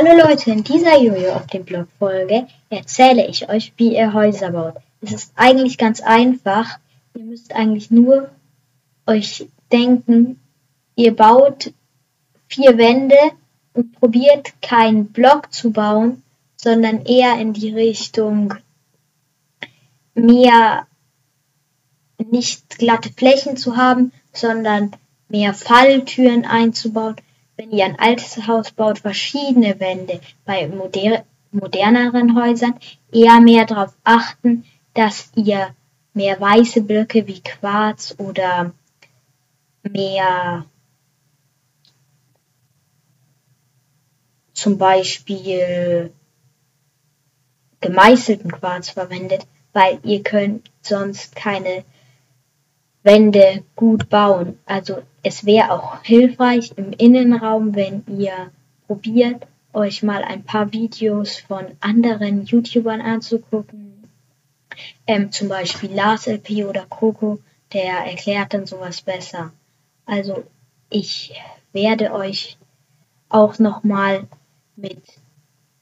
Hallo Leute, in dieser Jojo auf dem Blog Folge erzähle ich euch, wie ihr Häuser baut. Es ist eigentlich ganz einfach. Ihr müsst eigentlich nur euch denken, ihr baut vier Wände und probiert keinen Block zu bauen, sondern eher in die Richtung mehr nicht glatte Flächen zu haben, sondern mehr Falltüren einzubauen wenn ihr ein altes Haus baut, verschiedene Wände. Bei moder moderneren Häusern eher mehr darauf achten, dass ihr mehr weiße Blöcke wie Quarz oder mehr zum Beispiel gemeißelten Quarz verwendet, weil ihr könnt sonst keine Wände gut bauen. Also es wäre auch hilfreich im Innenraum, wenn ihr probiert, euch mal ein paar Videos von anderen YouTubern anzugucken. Ähm, zum Beispiel Lars LP oder Coco, der erklärt dann sowas besser. Also ich werde euch auch nochmal mit,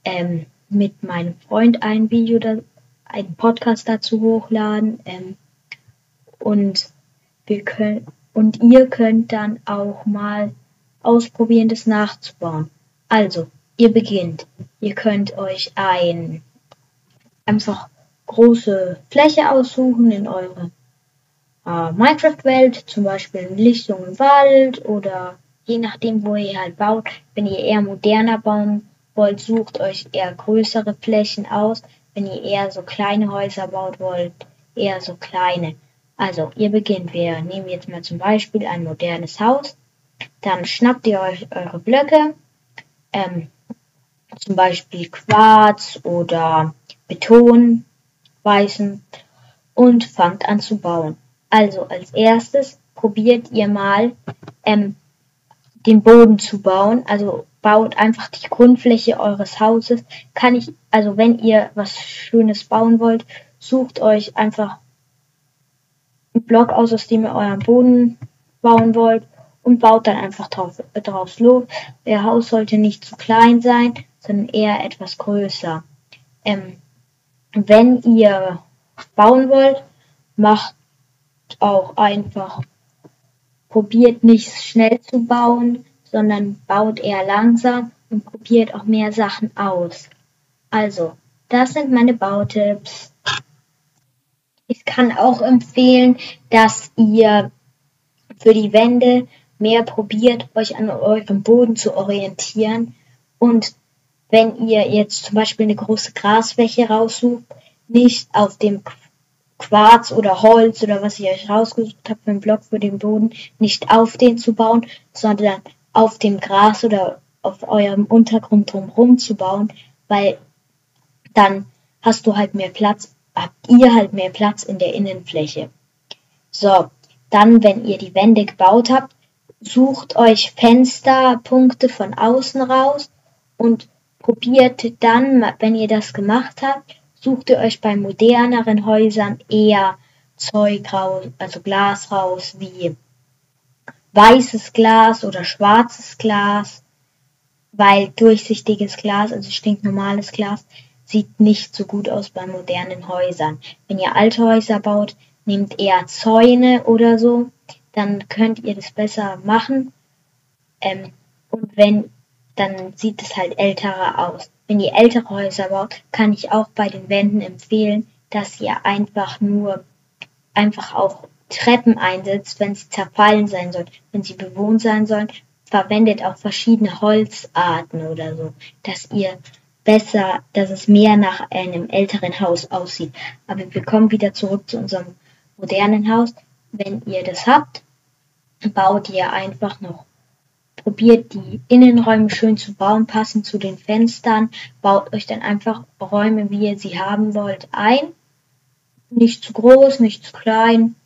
ähm, mit meinem Freund ein Video, einen Podcast dazu hochladen. Ähm, und wir können, und ihr könnt dann auch mal ausprobieren, das nachzubauen. Also, ihr beginnt. Ihr könnt euch ein einfach große Fläche aussuchen in eure äh, Minecraft-Welt, zum Beispiel in Lichtung im Wald oder je nachdem, wo ihr halt baut. Wenn ihr eher moderner bauen wollt, sucht euch eher größere Flächen aus. Wenn ihr eher so kleine Häuser baut wollt, eher so kleine. Also, ihr beginnt. Wir nehmen jetzt mal zum Beispiel ein modernes Haus. Dann schnappt ihr euch eure Blöcke, ähm, zum Beispiel Quarz oder Beton, weißen, und fangt an zu bauen. Also, als erstes probiert ihr mal ähm, den Boden zu bauen. Also baut einfach die Grundfläche eures Hauses. Kann ich, also wenn ihr was Schönes bauen wollt, sucht euch einfach Block aus, aus dem ihr euren Boden bauen wollt und baut dann einfach drauf, äh, drauf los. Euer Haus sollte nicht zu klein sein, sondern eher etwas größer. Ähm, wenn ihr bauen wollt, macht auch einfach, probiert nicht schnell zu bauen, sondern baut eher langsam und probiert auch mehr Sachen aus. Also, das sind meine Bautipps. Ich kann auch empfehlen, dass ihr für die Wände mehr probiert, euch an eurem Boden zu orientieren. Und wenn ihr jetzt zum Beispiel eine große Grasfläche raussucht, nicht auf dem Quarz oder Holz oder was ihr euch rausgesucht habt für einen Block für den Boden, nicht auf den zu bauen, sondern auf dem Gras oder auf eurem Untergrund drumherum zu bauen, weil dann hast du halt mehr Platz habt ihr halt mehr Platz in der Innenfläche. So, dann, wenn ihr die Wände gebaut habt, sucht euch Fensterpunkte von außen raus und probiert dann, wenn ihr das gemacht habt, sucht ihr euch bei moderneren Häusern eher Zeug raus, also Glas raus, wie weißes Glas oder schwarzes Glas, weil durchsichtiges Glas, also stinknormales Glas, sieht nicht so gut aus bei modernen Häusern. Wenn ihr alte Häuser baut, nehmt eher Zäune oder so, dann könnt ihr das besser machen. Ähm, und wenn, dann sieht es halt älterer aus. Wenn ihr ältere Häuser baut, kann ich auch bei den Wänden empfehlen, dass ihr einfach nur, einfach auch Treppen einsetzt, wenn sie zerfallen sein sollen. Wenn sie bewohnt sein sollen, verwendet auch verschiedene Holzarten oder so, dass ihr besser, dass es mehr nach einem älteren Haus aussieht. Aber wir kommen wieder zurück zu unserem modernen Haus. Wenn ihr das habt, baut ihr einfach noch, probiert die Innenräume schön zu bauen, passend zu den Fenstern, baut euch dann einfach Räume, wie ihr sie haben wollt, ein. Nicht zu groß, nicht zu klein.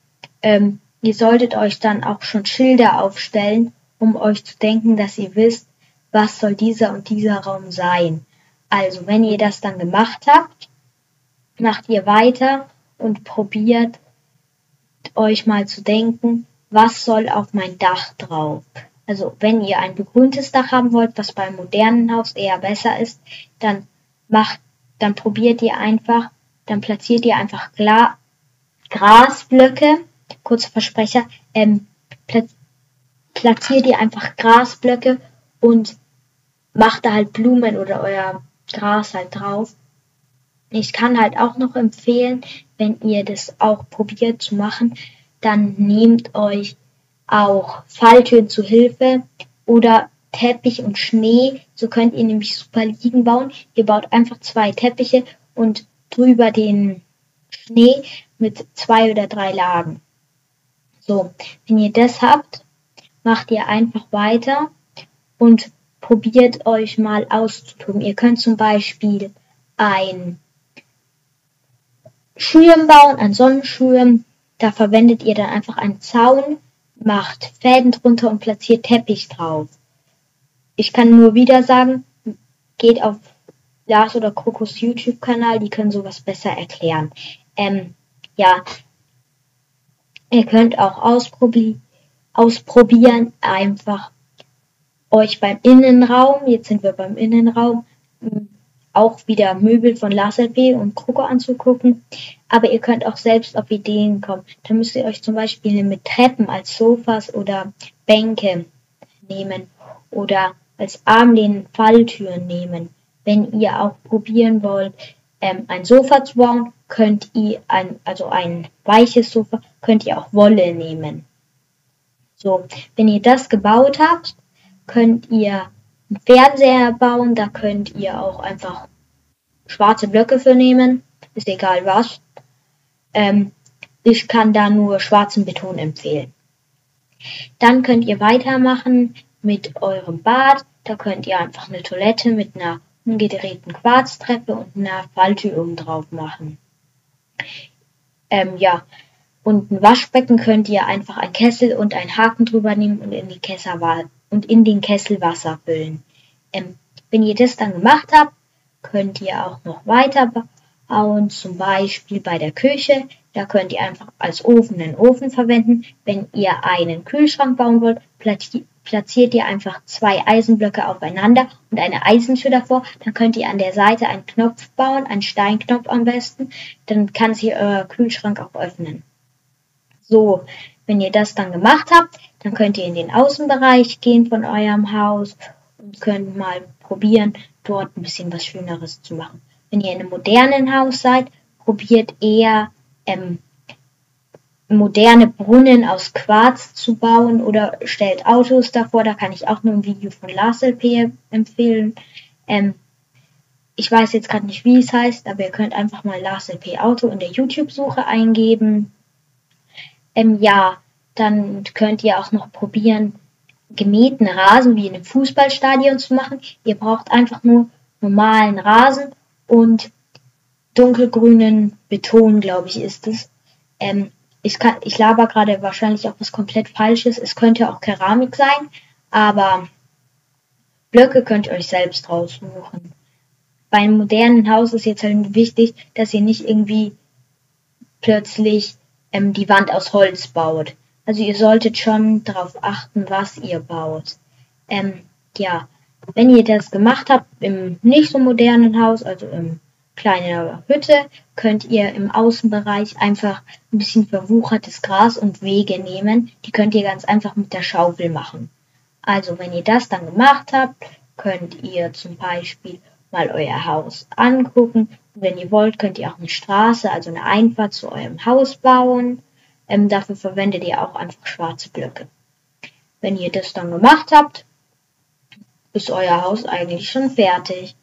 Ähm, ihr solltet euch dann auch schon Schilder aufstellen, um euch zu denken, dass ihr wisst, was soll dieser und dieser Raum sein. Also, wenn ihr das dann gemacht habt, macht ihr weiter und probiert euch mal zu denken, was soll auf mein Dach drauf? Also wenn ihr ein begrüntes Dach haben wollt, was beim modernen Haus eher besser ist, dann macht, dann probiert ihr einfach, dann platziert ihr einfach Gla Grasblöcke, kurzer Versprecher, ähm, platziert ihr einfach Grasblöcke und macht da halt Blumen oder euer Gras halt drauf. Ich kann halt auch noch empfehlen, wenn ihr das auch probiert zu machen, dann nehmt euch auch Falltüren zu Hilfe oder Teppich und Schnee. So könnt ihr nämlich super Liegen bauen. Ihr baut einfach zwei Teppiche und drüber den Schnee mit zwei oder drei Lagen. So, wenn ihr das habt, macht ihr einfach weiter und probiert euch mal auszutoben. Ihr könnt zum Beispiel ein Schirm bauen, ein Sonnenschirm. Da verwendet ihr dann einfach einen Zaun, macht Fäden drunter und platziert Teppich drauf. Ich kann nur wieder sagen, geht auf Lars oder Krokos YouTube-Kanal, die können sowas besser erklären. Ähm, ja, ihr könnt auch ausprobi ausprobieren, einfach euch beim Innenraum, jetzt sind wir beim Innenraum, auch wieder Möbel von Lars LP und Kroko anzugucken. Aber ihr könnt auch selbst auf Ideen kommen. Da müsst ihr euch zum Beispiel mit Treppen als Sofas oder Bänke nehmen oder als Armlehnen Falltüren nehmen. Wenn ihr auch probieren wollt, ähm, ein Sofa zu bauen, könnt ihr ein, also ein weiches Sofa, könnt ihr auch Wolle nehmen. So, wenn ihr das gebaut habt, könnt ihr einen Fernseher bauen, da könnt ihr auch einfach schwarze Blöcke für nehmen, ist egal was. Ähm, ich kann da nur schwarzen Beton empfehlen. Dann könnt ihr weitermachen mit eurem Bad. Da könnt ihr einfach eine Toilette mit einer umgedrehten Quarztreppe und einer Falltür oben drauf machen. Ähm, ja. Und ein Waschbecken könnt ihr einfach ein Kessel und einen Haken drüber nehmen und in, die Kessel, und in den Kessel Wasser füllen. Ähm, wenn ihr das dann gemacht habt, könnt ihr auch noch weiter bauen, zum Beispiel bei der Küche. Da könnt ihr einfach als Ofen einen Ofen verwenden. Wenn ihr einen Kühlschrank bauen wollt, platziert ihr einfach zwei Eisenblöcke aufeinander und eine Eisentür davor. Dann könnt ihr an der Seite einen Knopf bauen, einen Steinknopf am besten. Dann kann sich euer Kühlschrank auch öffnen. So, wenn ihr das dann gemacht habt, dann könnt ihr in den Außenbereich gehen von eurem Haus und könnt mal probieren, dort ein bisschen was Schöneres zu machen. Wenn ihr in einem modernen Haus seid, probiert eher ähm, moderne Brunnen aus Quarz zu bauen oder stellt Autos davor. Da kann ich auch nur ein Video von Lars LP empfehlen. Ähm, ich weiß jetzt gerade nicht, wie es heißt, aber ihr könnt einfach mal Lars LP Auto in der YouTube-Suche eingeben. Ähm, ja, dann könnt ihr auch noch probieren, gemähten Rasen wie in einem Fußballstadion zu machen. Ihr braucht einfach nur normalen Rasen und dunkelgrünen Beton, glaube ich, ist es. Ähm, ich, kann, ich laber gerade wahrscheinlich auch was komplett Falsches. Es könnte auch Keramik sein, aber Blöcke könnt ihr euch selbst raussuchen. Bei einem modernen Haus ist jetzt halt wichtig, dass ihr nicht irgendwie plötzlich ähm, die Wand aus Holz baut. Also ihr solltet schon darauf achten, was ihr baut. Ähm, ja, wenn ihr das gemacht habt im nicht so modernen Haus, also im kleiner Hütte, könnt ihr im Außenbereich einfach ein bisschen verwuchertes Gras und Wege nehmen. Die könnt ihr ganz einfach mit der Schaufel machen. Also wenn ihr das dann gemacht habt, könnt ihr zum Beispiel mal euer Haus angucken. Und wenn ihr wollt, könnt ihr auch eine Straße, also eine Einfahrt zu eurem Haus bauen. Ähm, dafür verwendet ihr auch einfach schwarze Blöcke. Wenn ihr das dann gemacht habt, ist euer Haus eigentlich schon fertig.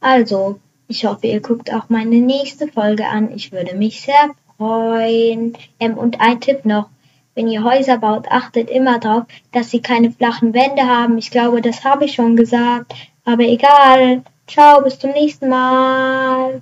Also, ich hoffe, ihr guckt auch meine nächste Folge an. Ich würde mich sehr freuen. Ähm, und ein Tipp noch. Wenn ihr Häuser baut, achtet immer darauf, dass sie keine flachen Wände haben. Ich glaube, das habe ich schon gesagt. Aber egal. Ciao, bis zum nächsten Mal.